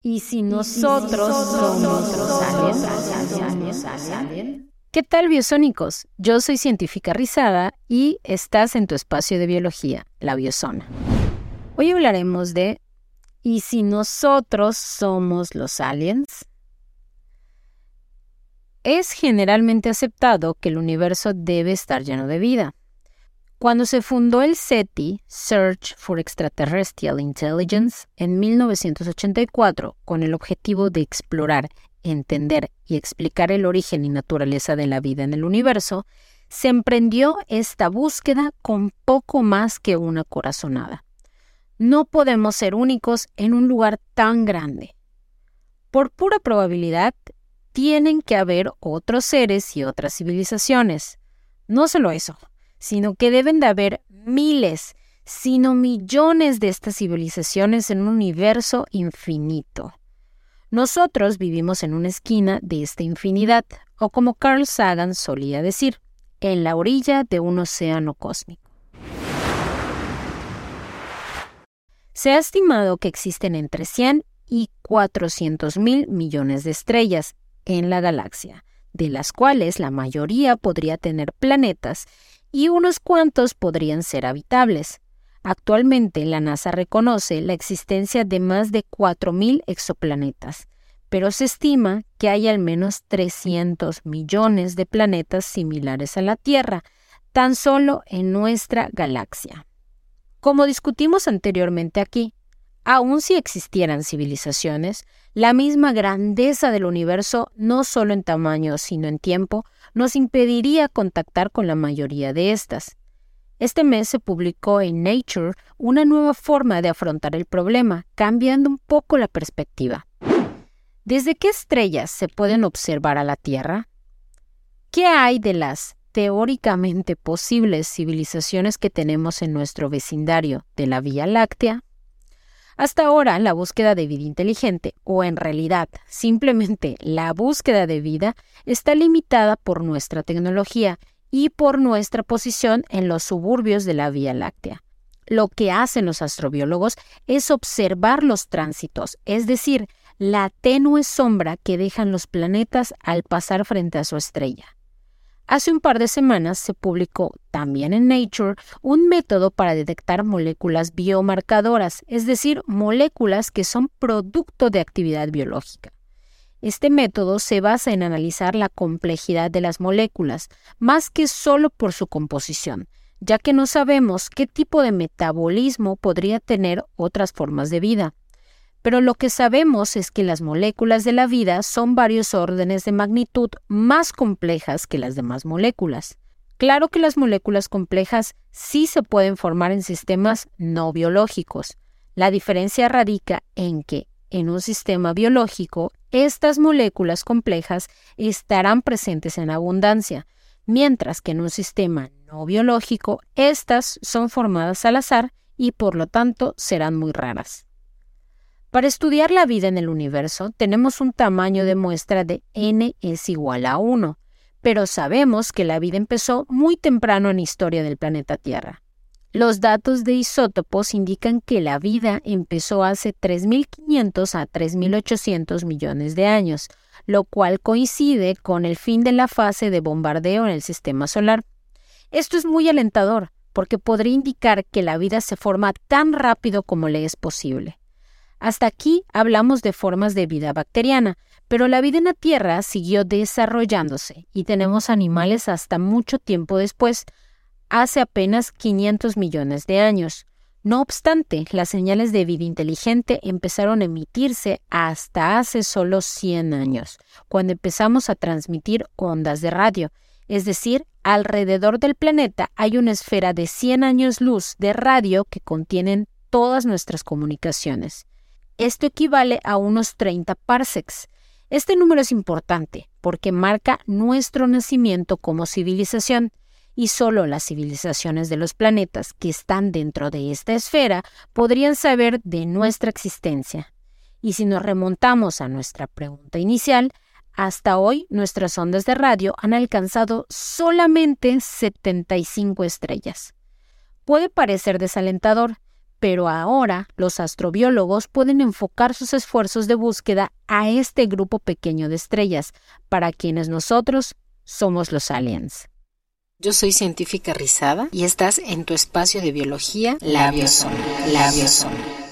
¿Y si nosotros somos los aliens? ¿Qué tal, biosónicos? Yo soy científica Rizada y estás en tu espacio de biología, la biosona. Hoy hablaremos de ¿y si nosotros somos los aliens? Es generalmente aceptado que el universo debe estar lleno de vida. Cuando se fundó el SETI, Search for Extraterrestrial Intelligence, en 1984, con el objetivo de explorar, entender y explicar el origen y naturaleza de la vida en el universo, se emprendió esta búsqueda con poco más que una corazonada. No podemos ser únicos en un lugar tan grande. Por pura probabilidad, tienen que haber otros seres y otras civilizaciones. No solo eso, sino que deben de haber miles, sino millones de estas civilizaciones en un universo infinito. Nosotros vivimos en una esquina de esta infinidad, o como Carl Sagan solía decir, en la orilla de un océano cósmico. Se ha estimado que existen entre 100 y 400 mil millones de estrellas en la galaxia, de las cuales la mayoría podría tener planetas y unos cuantos podrían ser habitables. Actualmente la NASA reconoce la existencia de más de 4.000 exoplanetas, pero se estima que hay al menos 300 millones de planetas similares a la Tierra, tan solo en nuestra galaxia. Como discutimos anteriormente aquí, aun si existieran civilizaciones, la misma grandeza del universo, no solo en tamaño, sino en tiempo, nos impediría contactar con la mayoría de estas. Este mes se publicó en Nature una nueva forma de afrontar el problema, cambiando un poco la perspectiva. ¿Desde qué estrellas se pueden observar a la Tierra? ¿Qué hay de las teóricamente posibles civilizaciones que tenemos en nuestro vecindario de la Vía Láctea? Hasta ahora, la búsqueda de vida inteligente, o en realidad simplemente la búsqueda de vida, está limitada por nuestra tecnología y por nuestra posición en los suburbios de la Vía Láctea. Lo que hacen los astrobiólogos es observar los tránsitos, es decir, la tenue sombra que dejan los planetas al pasar frente a su estrella. Hace un par de semanas se publicó también en Nature un método para detectar moléculas biomarcadoras, es decir, moléculas que son producto de actividad biológica. Este método se basa en analizar la complejidad de las moléculas, más que solo por su composición, ya que no sabemos qué tipo de metabolismo podría tener otras formas de vida pero lo que sabemos es que las moléculas de la vida son varios órdenes de magnitud más complejas que las demás moléculas. Claro que las moléculas complejas sí se pueden formar en sistemas no biológicos. La diferencia radica en que, en un sistema biológico, estas moléculas complejas estarán presentes en abundancia, mientras que en un sistema no biológico, estas son formadas al azar y por lo tanto serán muy raras. Para estudiar la vida en el universo tenemos un tamaño de muestra de n es igual a 1, pero sabemos que la vida empezó muy temprano en la historia del planeta Tierra. Los datos de isótopos indican que la vida empezó hace 3.500 a 3.800 millones de años, lo cual coincide con el fin de la fase de bombardeo en el sistema solar. Esto es muy alentador, porque podría indicar que la vida se forma tan rápido como le es posible. Hasta aquí hablamos de formas de vida bacteriana, pero la vida en la Tierra siguió desarrollándose y tenemos animales hasta mucho tiempo después, hace apenas 500 millones de años. No obstante, las señales de vida inteligente empezaron a emitirse hasta hace solo 100 años, cuando empezamos a transmitir ondas de radio, es decir, alrededor del planeta hay una esfera de 100 años luz de radio que contienen todas nuestras comunicaciones. Esto equivale a unos 30 parsecs. Este número es importante porque marca nuestro nacimiento como civilización y solo las civilizaciones de los planetas que están dentro de esta esfera podrían saber de nuestra existencia. Y si nos remontamos a nuestra pregunta inicial, hasta hoy nuestras ondas de radio han alcanzado solamente 75 estrellas. Puede parecer desalentador, pero ahora los astrobiólogos pueden enfocar sus esfuerzos de búsqueda a este grupo pequeño de estrellas, para quienes nosotros somos los aliens. Yo soy científica Rizada y estás en tu espacio de biología La Biosona. La Biosona.